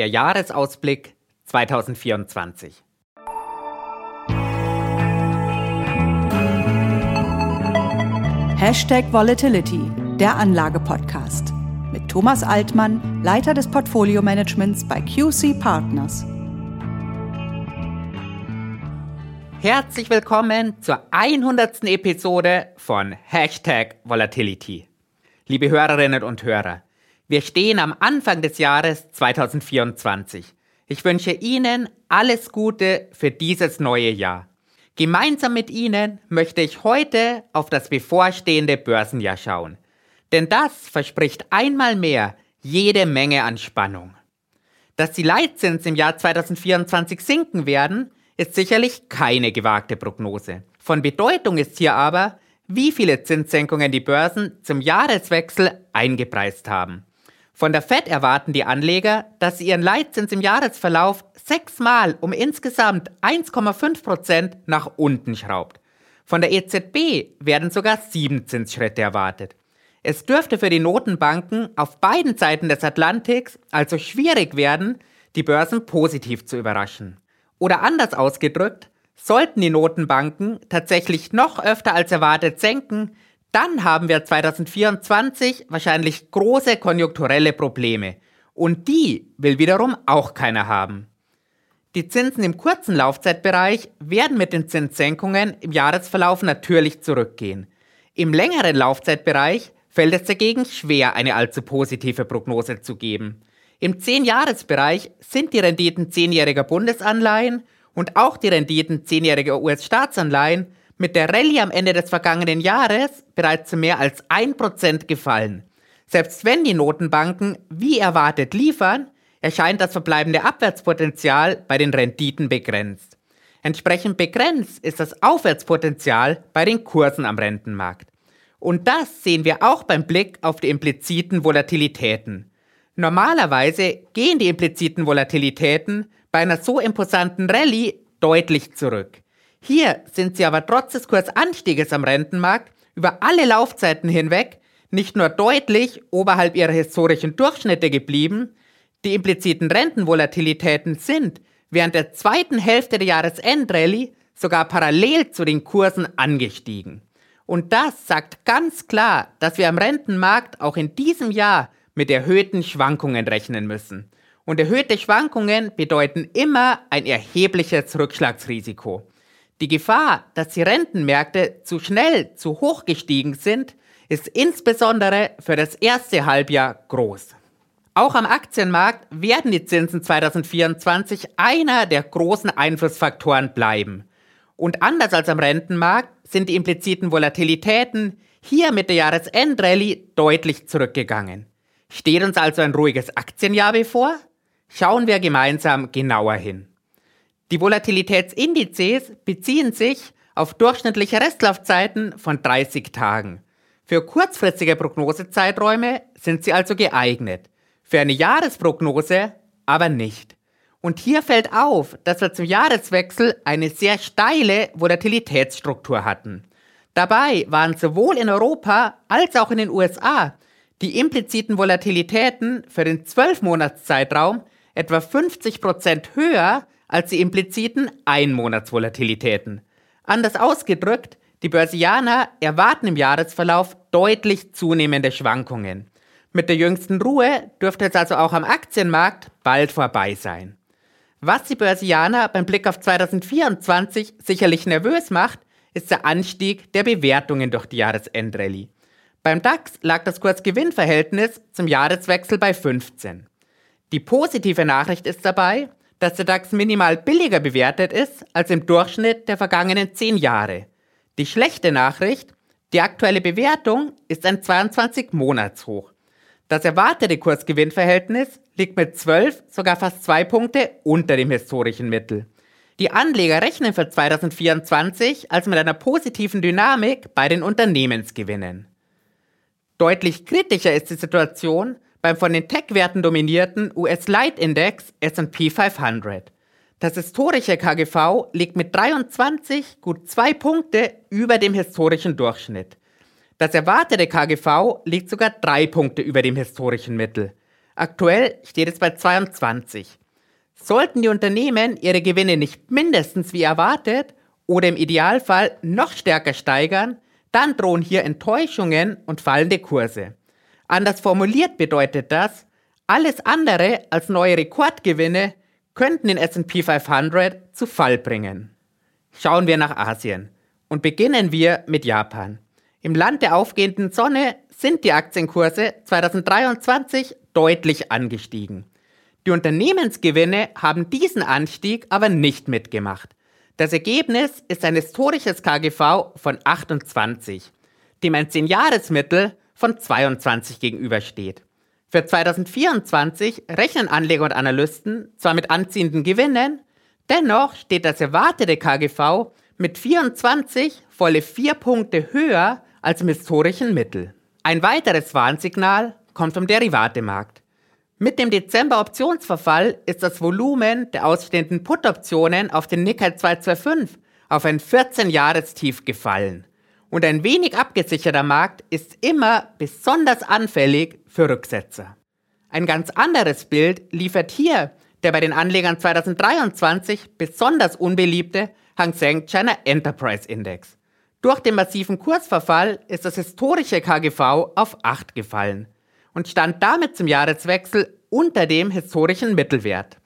der Jahresausblick 2024. Hashtag Volatility, der Anlage-Podcast. Mit Thomas Altmann, Leiter des Portfolio-Managements bei QC Partners. Herzlich willkommen zur 100. Episode von Hashtag Volatility. Liebe Hörerinnen und Hörer, wir stehen am Anfang des Jahres 2024. Ich wünsche Ihnen alles Gute für dieses neue Jahr. Gemeinsam mit Ihnen möchte ich heute auf das bevorstehende Börsenjahr schauen. Denn das verspricht einmal mehr jede Menge an Spannung. Dass die Leitzinsen im Jahr 2024 sinken werden, ist sicherlich keine gewagte Prognose. Von Bedeutung ist hier aber, wie viele Zinssenkungen die Börsen zum Jahreswechsel eingepreist haben. Von der Fed erwarten die Anleger, dass sie ihren Leitzins im Jahresverlauf sechsmal um insgesamt 1,5 Prozent nach unten schraubt. Von der EZB werden sogar sieben Zinsschritte erwartet. Es dürfte für die Notenbanken auf beiden Seiten des Atlantiks also schwierig werden, die Börsen positiv zu überraschen. Oder anders ausgedrückt, sollten die Notenbanken tatsächlich noch öfter als erwartet senken, dann haben wir 2024 wahrscheinlich große konjunkturelle Probleme. Und die will wiederum auch keiner haben. Die Zinsen im kurzen Laufzeitbereich werden mit den Zinssenkungen im Jahresverlauf natürlich zurückgehen. Im längeren Laufzeitbereich fällt es dagegen schwer, eine allzu positive Prognose zu geben. Im 10-Jahres-Bereich sind die Renditen zehnjähriger Bundesanleihen und auch die Renditen zehnjähriger US-Staatsanleihen mit der Rallye am Ende des vergangenen Jahres bereits zu mehr als 1% gefallen. Selbst wenn die Notenbanken wie erwartet liefern, erscheint das verbleibende Abwärtspotenzial bei den Renditen begrenzt. Entsprechend begrenzt ist das Aufwärtspotenzial bei den Kursen am Rentenmarkt. Und das sehen wir auch beim Blick auf die impliziten Volatilitäten. Normalerweise gehen die impliziten Volatilitäten bei einer so imposanten Rallye deutlich zurück. Hier sind sie aber trotz des Kursanstieges am Rentenmarkt über alle Laufzeiten hinweg nicht nur deutlich oberhalb ihrer historischen Durchschnitte geblieben, die impliziten Rentenvolatilitäten sind während der zweiten Hälfte der Jahresendrallye sogar parallel zu den Kursen angestiegen. Und das sagt ganz klar, dass wir am Rentenmarkt auch in diesem Jahr mit erhöhten Schwankungen rechnen müssen. Und erhöhte Schwankungen bedeuten immer ein erhebliches Rückschlagsrisiko. Die Gefahr, dass die Rentenmärkte zu schnell zu hoch gestiegen sind, ist insbesondere für das erste Halbjahr groß. Auch am Aktienmarkt werden die Zinsen 2024 einer der großen Einflussfaktoren bleiben. Und anders als am Rentenmarkt sind die impliziten Volatilitäten hier mit der Jahresendrallye deutlich zurückgegangen. Steht uns also ein ruhiges Aktienjahr bevor? Schauen wir gemeinsam genauer hin. Die Volatilitätsindizes beziehen sich auf durchschnittliche Restlaufzeiten von 30 Tagen. Für kurzfristige Prognosezeiträume sind sie also geeignet, für eine Jahresprognose aber nicht. Und hier fällt auf, dass wir zum Jahreswechsel eine sehr steile Volatilitätsstruktur hatten. Dabei waren sowohl in Europa als auch in den USA die impliziten Volatilitäten für den 12-Monats-Zeitraum etwa 50% höher als die impliziten Einmonatsvolatilitäten. Anders ausgedrückt, die Börsianer erwarten im Jahresverlauf deutlich zunehmende Schwankungen. Mit der jüngsten Ruhe dürfte es also auch am Aktienmarkt bald vorbei sein. Was die Börsianer beim Blick auf 2024 sicherlich nervös macht, ist der Anstieg der Bewertungen durch die Jahresendrallye. Beim DAX lag das Kursgewinnverhältnis zum Jahreswechsel bei 15. Die positive Nachricht ist dabei, dass der DAX minimal billiger bewertet ist als im Durchschnitt der vergangenen 10 Jahre. Die schlechte Nachricht, die aktuelle Bewertung ist ein 22-Monats-Hoch. Das erwartete Kursgewinnverhältnis liegt mit 12 sogar fast zwei Punkte unter dem historischen Mittel. Die Anleger rechnen für 2024 also mit einer positiven Dynamik bei den Unternehmensgewinnen. Deutlich kritischer ist die Situation beim von den Tech-Werten dominierten US-Light-Index S&P 500. Das historische KGV liegt mit 23 gut zwei Punkte über dem historischen Durchschnitt. Das erwartete KGV liegt sogar drei Punkte über dem historischen Mittel. Aktuell steht es bei 22. Sollten die Unternehmen ihre Gewinne nicht mindestens wie erwartet oder im Idealfall noch stärker steigern, dann drohen hier Enttäuschungen und fallende Kurse. Anders formuliert bedeutet das, alles andere als neue Rekordgewinne könnten den SP 500 zu Fall bringen. Schauen wir nach Asien und beginnen wir mit Japan. Im Land der aufgehenden Sonne sind die Aktienkurse 2023 deutlich angestiegen. Die Unternehmensgewinne haben diesen Anstieg aber nicht mitgemacht. Das Ergebnis ist ein historisches KGV von 28, dem ein 10-Jahres-Mittel von 22 gegenübersteht. Für 2024 rechnen Anleger und Analysten zwar mit anziehenden Gewinnen, dennoch steht das erwartete KGV mit 24 volle 4 Punkte höher als im historischen Mittel. Ein weiteres Warnsignal kommt vom Derivatemarkt. Mit dem Dezember-Optionsverfall ist das Volumen der ausstehenden Put-Optionen auf den Nikkei 225 auf ein 14-Jahres-Tief gefallen. Und ein wenig abgesicherter Markt ist immer besonders anfällig für Rücksetzer. Ein ganz anderes Bild liefert hier der bei den Anlegern 2023 besonders unbeliebte Hang Seng China Enterprise Index. Durch den massiven Kursverfall ist das historische KGV auf 8 gefallen und stand damit zum Jahreswechsel unter dem historischen Mittelwert.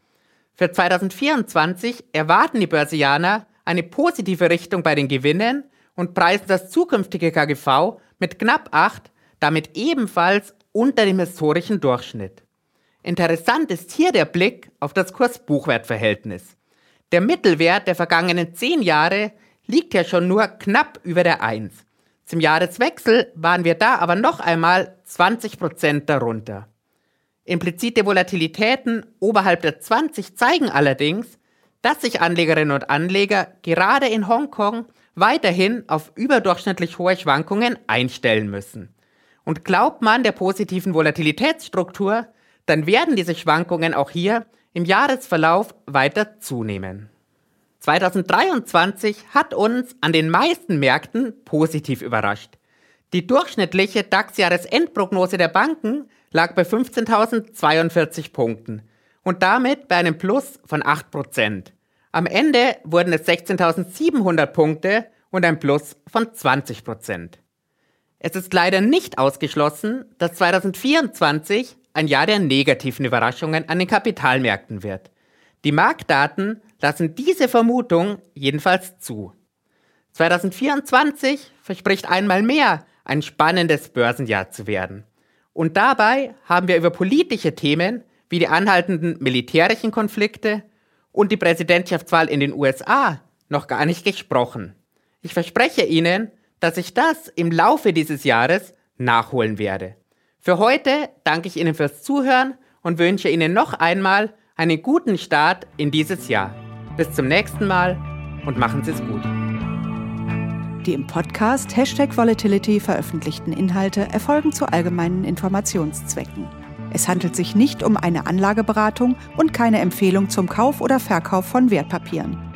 Für 2024 erwarten die Börsianer eine positive Richtung bei den Gewinnen und preisen das zukünftige KGV mit knapp 8 damit ebenfalls unter dem historischen Durchschnitt. Interessant ist hier der Blick auf das Kurs-Buchwert-Verhältnis. Der Mittelwert der vergangenen 10 Jahre liegt ja schon nur knapp über der 1. Zum Jahreswechsel waren wir da aber noch einmal 20% darunter. Implizite Volatilitäten oberhalb der 20 zeigen allerdings, dass sich Anlegerinnen und Anleger gerade in Hongkong weiterhin auf überdurchschnittlich hohe Schwankungen einstellen müssen. Und glaubt man der positiven Volatilitätsstruktur, dann werden diese Schwankungen auch hier im Jahresverlauf weiter zunehmen. 2023 hat uns an den meisten Märkten positiv überrascht. Die durchschnittliche DAX-Jahresendprognose der Banken lag bei 15.042 Punkten und damit bei einem Plus von 8%. Am Ende wurden es 16.700 Punkte und ein Plus von 20%. Es ist leider nicht ausgeschlossen, dass 2024 ein Jahr der negativen Überraschungen an den Kapitalmärkten wird. Die Marktdaten lassen diese Vermutung jedenfalls zu. 2024 verspricht einmal mehr ein spannendes Börsenjahr zu werden. Und dabei haben wir über politische Themen wie die anhaltenden militärischen Konflikte und die Präsidentschaftswahl in den USA noch gar nicht gesprochen. Ich verspreche Ihnen, dass ich das im Laufe dieses Jahres nachholen werde. Für heute danke ich Ihnen fürs Zuhören und wünsche Ihnen noch einmal einen guten Start in dieses Jahr. Bis zum nächsten Mal und machen Sie es gut. Die im Podcast Hashtag Volatility veröffentlichten Inhalte erfolgen zu allgemeinen Informationszwecken. Es handelt sich nicht um eine Anlageberatung und keine Empfehlung zum Kauf oder Verkauf von Wertpapieren.